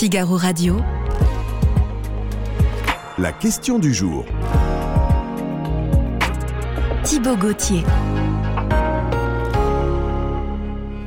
Figaro Radio. La question du jour. Thibaut Gauthier.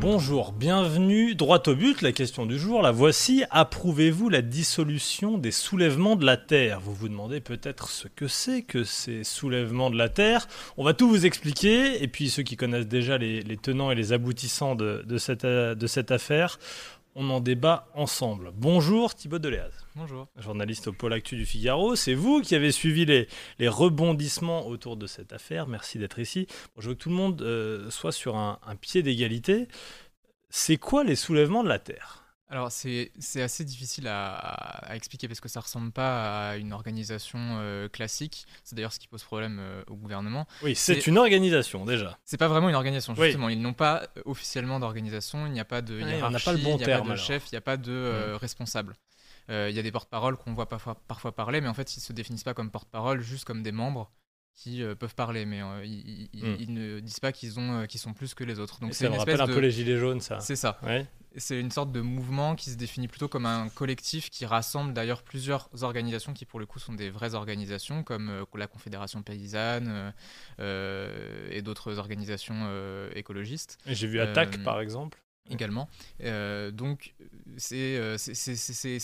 Bonjour, bienvenue. Droit au but, la question du jour, la voici. Approuvez-vous la dissolution des soulèvements de la Terre? Vous vous demandez peut-être ce que c'est que ces soulèvements de la Terre. On va tout vous expliquer, et puis ceux qui connaissent déjà les, tenants et les aboutissants de, cette, de cette affaire, on en débat ensemble. Bonjour Thibaut Deléaz. Bonjour. Journaliste au pôle actu du Figaro. C'est vous qui avez suivi les, les, rebondissements autour de cette affaire. Merci d'être ici. je veux que tout le monde euh, soit sur un pied d'égalité. C'est quoi les soulèvements de la Terre? Alors c'est assez difficile à, expliquer parce que ça ressemble pas à une organisation euh, classique. C'est d'ailleurs ce qui pose problème euh, au gouvernement. Oui, c'est une organisation déjà. C'est pas vraiment une organisation justement. Ils n'ont pas euh, officiellement d'organisation. Il n'y a pas de hiérarchie, pas le bon il n'y a pas de chef, il n'y a pas de responsable. Il y a des porte-paroles qu'on voit parfois, parfois, parler, mais en fait ils se définissent pas comme porte-parole, juste comme des membres qui peuvent parler, mais mm. ils, ne disent pas qu'ils ont sont plus que les autres. Donc c'est me rappelle un peu les gilets jaunes, ça. C'est ça. Ouais c'est une sorte de mouvement qui se définit plutôt comme un collectif qui rassemble d'ailleurs plusieurs organisations qui pour le coup sont des vraies organisations comme euh, la Confédération paysanne euh, euh, et d'autres organisations écologistes. J'ai vu Attaque par exemple. Également. donc c'est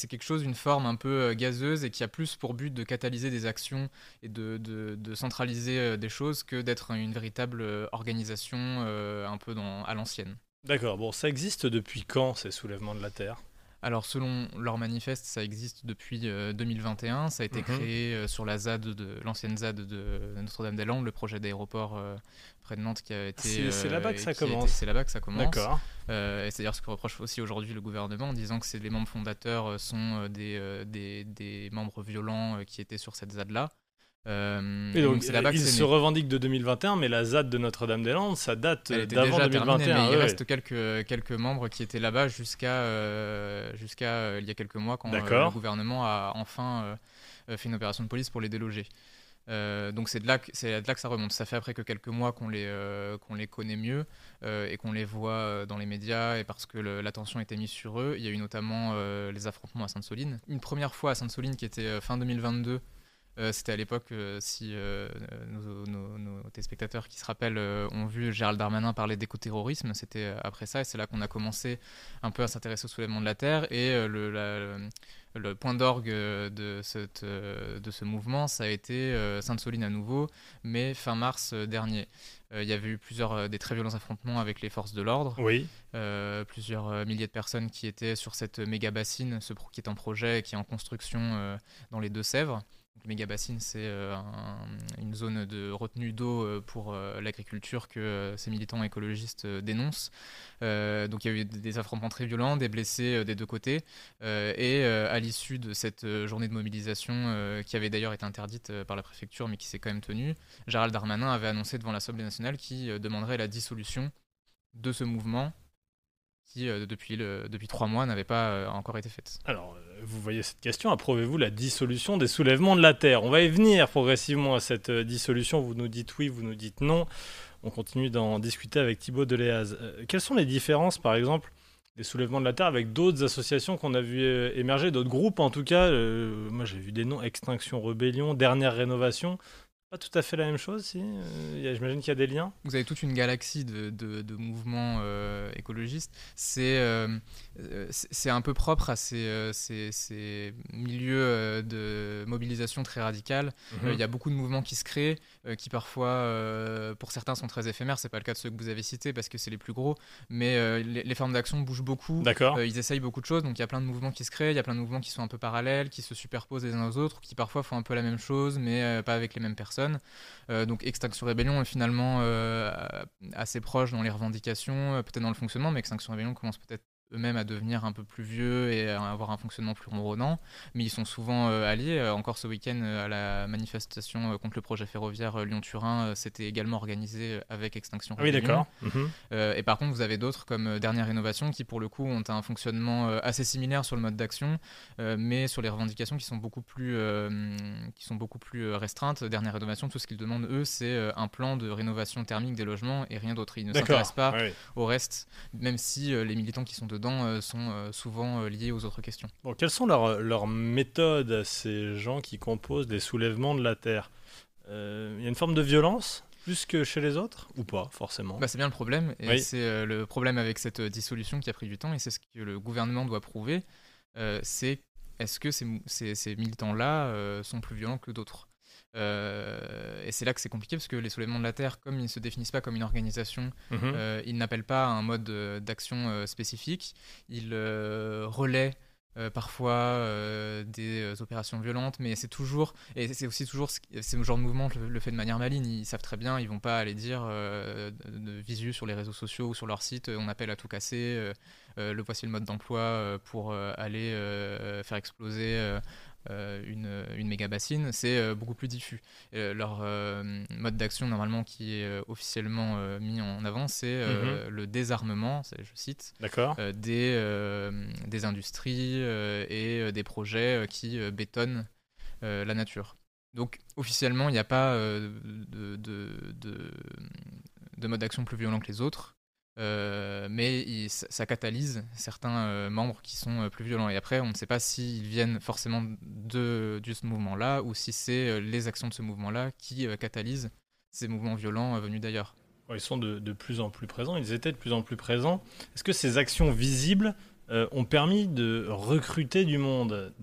quelque chose, une forme un peu gazeuse et qui a plus pour but de catalyser des actions et de, de centraliser des choses que d'être une véritable organisation un peu dans, à l'ancienne. D'accord, bon, ça existe depuis quand ces soulèvements de la Terre? Alors selon leur manifeste, ça existe depuis 2021. Euh, ça a été mhm. créé euh, sur la ZAD de l'ancienne ZAD de Notre-Dame-des-Landes, le projet d'aéroport euh, près de Nantes qui a été. C'est là-bas que ça commence. C'est là-bas que ça commence. D'accord. et c'est d'ailleurs ce que reproche aussi aujourd'hui le gouvernement, en disant que les membres fondateurs sont des, des, des, membres violents qui étaient sur cette ZAD là. Euh, donc, il se revendique de 2021, mais la ZAD de Notre-Dame-des-Landes, ça date d'avant 2021. il reste quelques, quelques membres qui étaient là-bas jusqu'à euh, euh, il y a quelques mois quand le gouvernement a enfin fait une opération de police pour les déloger. donc c'est de, là que, de là que ça remonte. Ça fait après que quelques mois qu'on les, qu'on les connaît mieux et qu'on les voit dans les médias et parce que l'attention était mise sur eux. Il y a eu notamment les affrontements à Sainte-Soline. Une première fois à Sainte-Soline qui était fin 2022 euh, c'était à l'époque, euh, si euh, nos, téléspectateurs qui se rappellent ont vu Gérald Darmanin parler d'écoterrorisme, c'était après ça, et c'est là qu'on a commencé un peu à s'intéresser au soulèvement de la Terre, et le, le point d'orgue de, cette, de ce mouvement, ça a été Sainte-Soline à nouveau, mais fin mars dernier. Il y avait eu plusieurs des très violents affrontements avec les forces de l'ordre. Oui. plusieurs milliers de personnes qui étaient sur cette méga bassine, ce qui est en projet et qui est en construction dans les Deux-Sèvres. Le méga bassine, c'est euh, une zone de retenue d'eau euh, pour euh, l'agriculture que ces militants écologistes dénoncent. donc il y a eu des affrontements très violents, des blessés des deux côtés. et à l'issue de cette journée de mobilisation, qui avait d'ailleurs été interdite par la préfecture, mais qui s'est quand même tenue, Gérald Darmanin avait annoncé devant l'Assemblée nationale qu'il demanderait la dissolution de ce mouvement qui, depuis, trois mois, n'avait pas encore été faite. Vous voyez cette question, approuvez-vous la dissolution des soulèvements de la Terre? On va y venir progressivement à cette euh, dissolution, vous nous dites oui, vous nous dites non. On continue d'en discuter avec Thibaut Deléaz. Euh, quelles sont les différences, par exemple, des soulèvements de la Terre avec d'autres associations qu'on a vu euh, émerger, d'autres groupes en tout cas Moi j'ai vu des noms, Extinction Rebellion, Dernière Rénovation pas tout à fait la même chose, si euh, J'imagine qu'il y a des liens. Vous avez toute une galaxie de, de, mouvements euh, écologistes. C'est euh, c'est un peu propre à ces, ces, ces milieux de mobilisation très radicale. Mhm. Il y a beaucoup de mouvements qui se créent, qui parfois, pour certains, sont très éphémères. C'est pas le cas de ceux que vous avez cités parce que c'est les plus gros, mais les, formes d'action bougent beaucoup. D'accord. ils essayent beaucoup de choses, donc il y a plein de mouvements qui se créent, il y a plein de mouvements qui sont un peu parallèles, qui se superposent les uns aux autres, qui parfois font un peu la même chose, mais pas avec les mêmes personnes. Euh, donc Extinction Rebellion est finalement euh, assez proche dans les revendications, euh, peut-être dans le fonctionnement, mais Extinction Rebellion commence peut-être eux-mêmes à devenir un peu plus vieux et à avoir un fonctionnement plus ronronnant, mais ils sont souvent euh, alliés. Euh, encore ce week-end, euh, à la manifestation contre le projet ferroviaire Lyon-Turin, c'était également organisé avec Extinction ah Oui, d'accord. Mhm. et par contre, vous avez d'autres comme Dernière Innovation qui, pour le coup, ont un fonctionnement assez similaire sur le mode d'action, mais sur les revendications qui sont beaucoup plus, qui sont beaucoup plus restreintes. Dernière Innovation, tout ce qu'ils demandent, eux, c'est un plan de rénovation thermique des logements et rien d'autre. Ils ne s'intéressent pas au reste, même si les militants qui sont dedans dedans sont souvent liées aux autres questions. Bon, quelles sont leurs, leurs méthodes à ces gens qui composent des soulèvements de la Terre? Il y a une forme de violence plus que chez les autres? Ou pas forcément? Bah, C'est bien le problème et c'est le problème avec cette dissolution qui a pris du temps et c'est ce que le gouvernement doit prouver. c'est est-ce que ces, ces, militants-là sont plus violents que d'autres? Euh, et c'est là que c'est compliqué parce que les soulèvements de la Terre, comme ils ne se définissent pas comme une organisation, mhm. euh, ils n'appellent pas un mode euh, d'action spécifique. Ils relaient parfois des opérations violentes, mais c'est toujours, et c'est aussi toujours ce genre de mouvement le, fait de manière maligne. Ils savent très bien, ils vont pas aller dire de visu sur les réseaux sociaux ou sur leur site, on appelle à tout casser. le voici le mode d'emploi pour aller faire exploser une, une méga bassine, c'est euh, beaucoup plus diffus. leur euh, mode d'action, normalement, qui est officiellement mis en avant, c'est mhm. le désarmement, je cite, des, des industries et des projets qui bétonnent la nature. Donc officiellement, il n'y a pas de, de, de, mode d'action plus violent que les autres. Euh, mais ça catalyse certains euh, membres qui sont euh, plus violents. Et après, on ne sait pas s'ils viennent forcément de, ce mouvement-là ou si c'est les actions de ce mouvement-là qui catalysent ces mouvements violents venus d'ailleurs. Ils sont de, de, plus en plus présents, ils étaient de plus en plus présents. Est-ce que ces actions visibles ont permis de recruter du monde,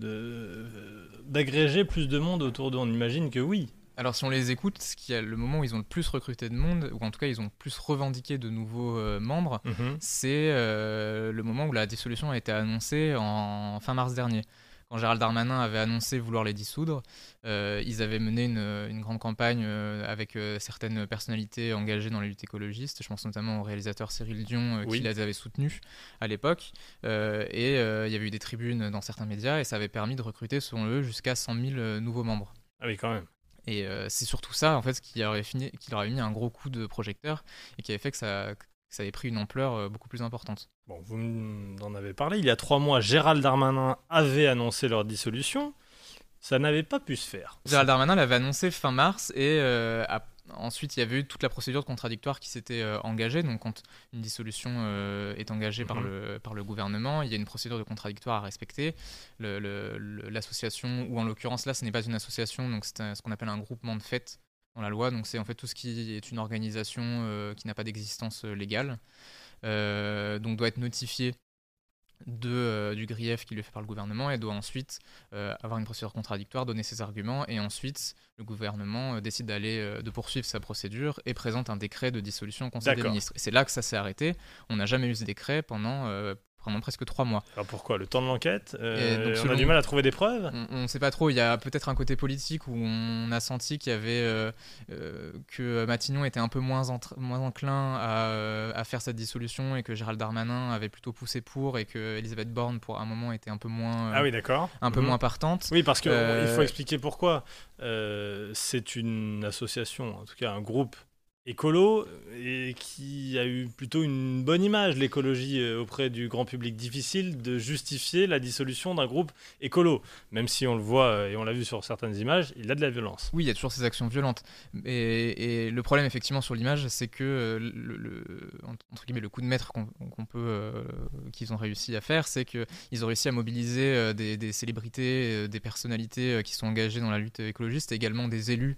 d'agréger plus de monde autour d'eux? On imagine que oui. Alors si on les écoute, ce qui est le moment où ils ont le plus recruté de monde, ou en tout cas ils ont plus revendiqué de nouveaux euh, membres, mhm. c'est euh, le moment où la dissolution a été annoncée en fin mars dernier. Quand Gérald Darmanin avait annoncé vouloir les dissoudre, euh, ils avaient mené une, grande campagne avec certaines personnalités engagées dans la lutte écologiste. Je pense notamment au réalisateur Cyril Dion qui les avait soutenus à l'époque. et il y avait eu des tribunes dans certains médias et ça avait permis de recruter, selon eux, jusqu'à 100 000 nouveaux membres. Ah oui, quand même. Et euh, c'est surtout ça, en fait, qui aurait, fini, qui aurait mis un gros coup de projecteur et qui avait fait que ça, ça avait pris une ampleur euh, beaucoup plus importante. Bon, vous en avez parlé. Il y a trois mois, Gérald Darmanin avait annoncé leur dissolution. Ça n'avait pas pu se faire. Gérald Darmanin l'avait annoncé fin mars et euh, Ensuite, il y avait eu toute la procédure de contradictoire qui s'était euh, engagée. Donc, quand une dissolution euh, est engagée par, mhm. le, par le gouvernement, il y a une procédure de contradictoire à respecter. L'association, ou en l'occurrence là, ce n'est pas une association, donc c'est ce qu'on appelle un groupement de fait dans la loi. Donc, c'est en fait tout ce qui est une organisation euh, qui n'a pas d'existence légale. donc, doit être notifié de, euh, du grief qui lui est fait par le gouvernement et doit ensuite euh, avoir une procédure contradictoire, donner ses arguments et ensuite le gouvernement euh, décide d'aller de poursuivre sa procédure et présente un décret de dissolution au Conseil des ministres. Et c'est là que ça s'est arrêté. On n'a jamais eu ce décret pendant pendant presque trois mois. Alors pourquoi Le temps de l'enquête euh, On a du mal à trouver des preuves? On ne sait pas trop. Il y a peut-être un côté politique où on a senti qu'il y avait euh, euh, que Matignon était un peu moins, moins enclin à, à, faire cette dissolution et que Gérald Darmanin avait plutôt poussé pour et que Elisabeth Borne pour un moment était un peu moins ah oui d'accord un peu mhm. moins partante. Oui parce qu'il faut expliquer pourquoi. c'est une association, en tout cas un groupe écolo et qui a eu plutôt une bonne image, l'écologie euh, auprès du grand public. Difficile de justifier la dissolution d'un groupe écolo, même si on le voit euh, et on l'a vu sur certaines images, il a de la violence. Oui, il y a toujours ces actions violentes. Et, le problème effectivement sur l'image, c'est que euh, le, entre guillemets, le coup de maître qu'on peut, qu'ils ont réussi à faire, c'est qu'ils ont réussi à mobiliser des, des célébrités, des personnalités qui sont engagées dans la lutte écologiste, et également des élus.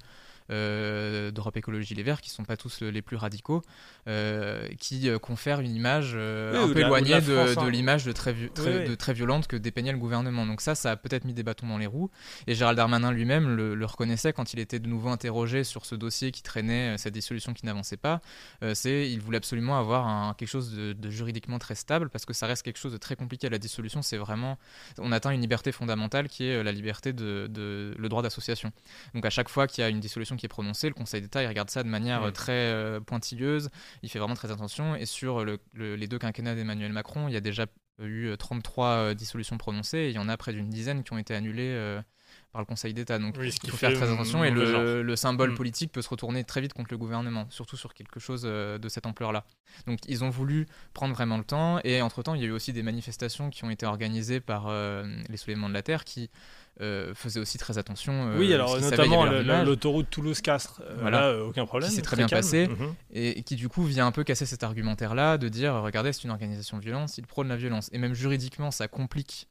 Euh, d'Europe Écologie Les Verts, qui ne sont pas tous les plus radicaux, euh, qui euh, confèrent une image un peu éloignée de, l'image de très, de très violente que dépeignait le gouvernement. Donc ça, ça a peut-être mis des bâtons dans les roues. Et Gérald Darmanin lui-même le, reconnaissait quand il était de nouveau interrogé sur ce dossier qui traînait, cette dissolution qui n'avançait pas. c'est il voulait absolument avoir un, quelque chose de, de, juridiquement très stable parce que ça reste quelque chose de très compliqué. La dissolution, c'est vraiment, on atteint une liberté fondamentale qui est la liberté de, de le droit d'association. Donc à chaque fois qu'il y a une dissolution qui est prononcée, le Conseil d'État il regarde ça de manière mm. très euh, pointilleuse, il fait vraiment très attention. Et sur les deux quinquennats d'Emmanuel Macron, il y a déjà eu 33 euh, euh, dissolutions prononcées et il y en a près d'une dizaine qui ont été annulées par le Conseil d'État. Donc il faut faire très attention et le, symbole mm. politique peut se retourner très vite contre le gouvernement, surtout sur quelque chose euh, de cette ampleur-là. Donc ils ont voulu prendre vraiment le temps et entre-temps il y a eu aussi des manifestations qui ont été organisées par euh, les soulèvements de la Terre qui euh, faisaient aussi très attention. oui, alors notamment l'autoroute Toulouse-Castres, voilà, aucun problème. Qui s'est très, bien passé mhm. et, qui du coup vient un peu casser cet argumentaire-là de dire regardez, c'est une organisation de violence, il prône la violence. Et même juridiquement, ça complique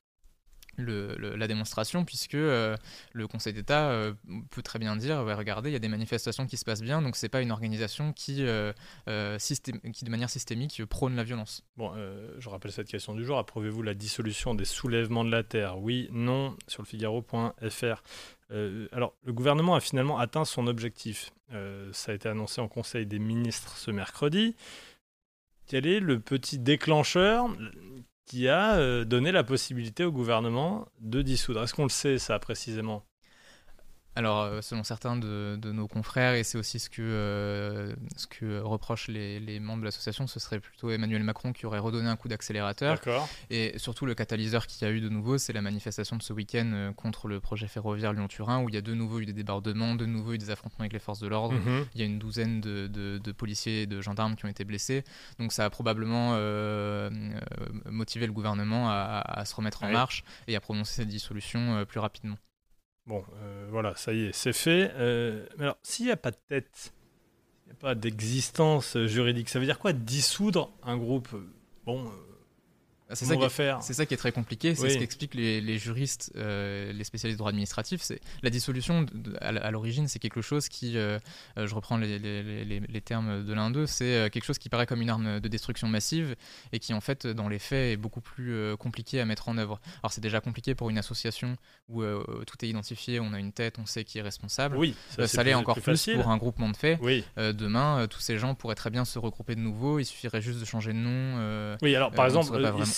la démonstration, puisque euh, le Conseil d'État euh, peut très bien dire regardez, il y a des manifestations qui se passent bien, donc c'est pas une organisation qui, euh, qui, de manière systémique, prône la violence. Bon, je rappelle cette question du jour approuvez-vous la dissolution des soulèvements de la Terre? Oui, non, sur le Figaro.fr. alors, le gouvernement a finalement atteint son objectif. ça a été annoncé en Conseil des ministres ce mercredi. Quel est le petit déclencheur? Qui a euh, donné la possibilité au gouvernement de dissoudre. Est-ce qu'on le sait ça précisément? Alors, euh, selon certains de, nos confrères, et c'est aussi ce que, euh, ce que reprochent les, membres de l'association, ce serait plutôt Emmanuel Macron qui aurait redonné un coup d'accélérateur. Et surtout, le catalyseur qu'il y a eu de nouveau, c'est la manifestation de ce week-end euh, contre le projet ferroviaire Lyon-Turin, où il y a de nouveau eu des débordements, de nouveau eu des affrontements avec les forces de l'ordre. Mhm. Il y a une douzaine de, policiers et de gendarmes qui ont été blessés. Donc, ça a probablement motivé le gouvernement à, se remettre en marche et à prononcer cette dissolution plus rapidement. Bon, euh, voilà, ça y est, c'est fait. Euh, mais alors, s'il n'y a pas de tête, il n'y a pas d'existence juridique, ça veut dire quoi dissoudre un groupe? Bon, euh, c'est ça, faire. c'est ça qui est très compliqué, c'est ce qu'expliquent les, les, juristes, euh, les spécialistes de droit administratif. C'est la dissolution à, l'origine, c'est quelque chose qui, euh, euh, je reprends les, les termes de l'un d'eux, c'est quelque chose qui paraît comme une arme de destruction massive et qui en fait, dans les faits, est beaucoup plus compliqué à mettre en œuvre. Alors c'est déjà compliqué pour une association où tout est identifié, on a une tête, on sait qui est responsable. Oui, ça, l'est encore plus, pour un groupement de faits. Oui. demain, tous ces gens pourraient très bien se regrouper de nouveau. Il suffirait juste de changer de nom. oui, alors par exemple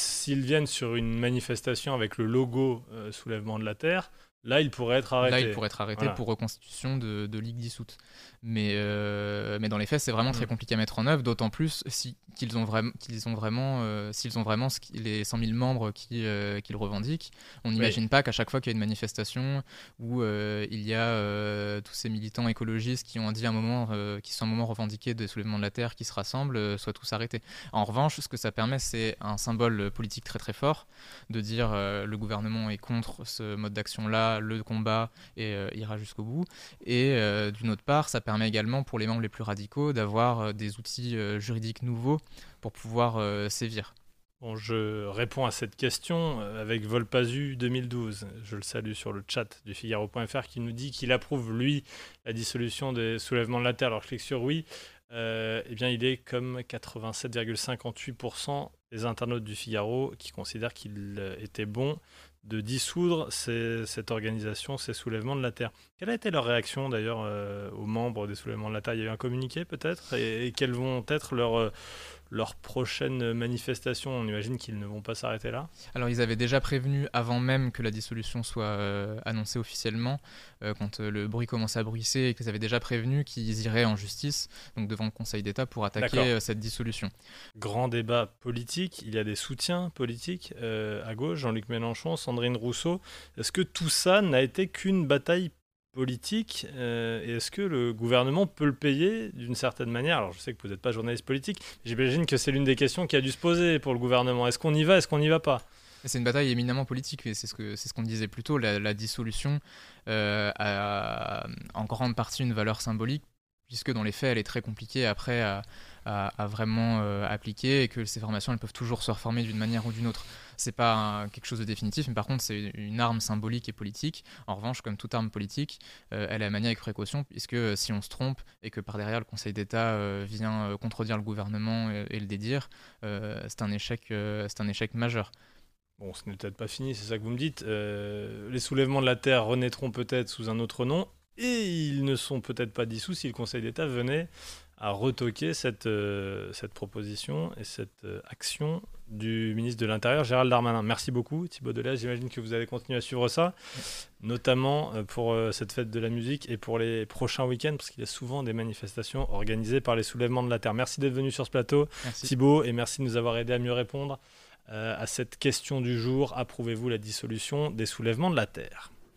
s'ils viennent sur une manifestation avec le logo euh, soulèvement de la Terre, là, ils pourraient être arrêtés. Là, ils pourraient être arrêtés pour reconstitution de, de ligue dissoute. Mais, euh, mais dans les faits, c'est vraiment très mm. compliqué à mettre en œuvre, d'autant plus si, qu'ils ont, vraiment, qu'ils ont vraiment, euh, s'ils ont vraiment les 100 000 membres qui, euh, qu'ils revendiquent. On n'imagine pas qu'à chaque fois qu'il y a une manifestation où il y a tous ces militants écologistes qui ont dit un moment, qui sont un moment revendiqués des soulèvements de la terre, qui se rassemblent, soient tous arrêtés. En revanche, ce que ça permet, c'est un symbole politique très très fort de dire le gouvernement est contre ce mode le combat et ira jusqu'au bout. Et d'une autre part, ça permet également pour les membres les plus radicaux d'avoir euh, des outils euh, juridiques nouveaux pour pouvoir euh, sévir. Bon, je réponds à cette question avec Volpazu 2012. Je le salue sur le chat du Figaro.fr qui nous dit qu'il approuve, lui, la dissolution des soulèvements de la Terre. Alors je clique sur oui. eh bien, il est comme 87,58% des internautes du Figaro qui considèrent qu'il était bon de dissoudre cette organisation, ces soulèvements de la Terre. Quelle a été leur réaction d'ailleurs euh, aux membres des soulèvements de la Terre? Il y a eu un communiqué peut-être? Et, quelles vont être leurs, euh, leurs prochaines manifestations On imagine qu'ils ne vont pas s'arrêter là. Alors ils avaient déjà prévenu avant même que la dissolution soit euh, annoncée officiellement, quand le bruit commençait à bruisser et qu'ils avaient déjà prévenu qu'ils iraient en justice, donc devant le Conseil d'État pour attaquer cette dissolution. Grand débat politique, il y a des soutiens politiques à gauche, Jean-Luc Mélenchon, Sandrine Rousseau. Est-ce que tout ça n'a été qu'une bataille politique euh, et est-ce que le gouvernement peut le payer d'une certaine manière? Alors je sais que vous n'êtes pas journaliste politique, j'imagine que c'est l'une des questions qui a dû se poser pour le gouvernement. Est-ce qu'on y va, est-ce qu'on n'y va pas? C'est une bataille éminemment politique, c'est ce qu'on ce qu'on disait plus tôt. La, dissolution euh, a en grande partie une valeur symbolique, puisque dans les faits, elle est très compliquée après à, vraiment euh, appliquer et que ces formations, elles peuvent toujours se reformer d'une manière ou d'une autre. C'est pas quelque chose de définitif, mais par contre, c'est une arme symbolique et politique. En revanche, comme toute arme politique, euh, elle est maniée avec précaution, puisque euh, si on se trompe et que par derrière le Conseil d'État vient contredire le gouvernement et, le dédire, c'est un c'est un échec majeur. Bon, ce n'est peut-être pas fini, c'est ça que vous me dites. les soulèvements de la Terre renaîtront peut-être sous un autre nom, et ils ne sont peut-être pas dissous si le Conseil d'État venait à retoquer cette, euh, cette proposition et cette euh, action du ministre de l'Intérieur, Gérald Darmanin. Merci beaucoup, Thibaut Deleuze. J'imagine que vous allez continuer à suivre ça, notamment euh, pour cette fête de la musique et pour les prochains week-ends, parce qu'il y a souvent des manifestations organisées par les soulèvements de la Terre. Merci d'être venu sur ce plateau, Thibaut, et merci de nous avoir aidé à mieux répondre à cette question du jour. Approuvez-vous la dissolution des soulèvements de la Terre?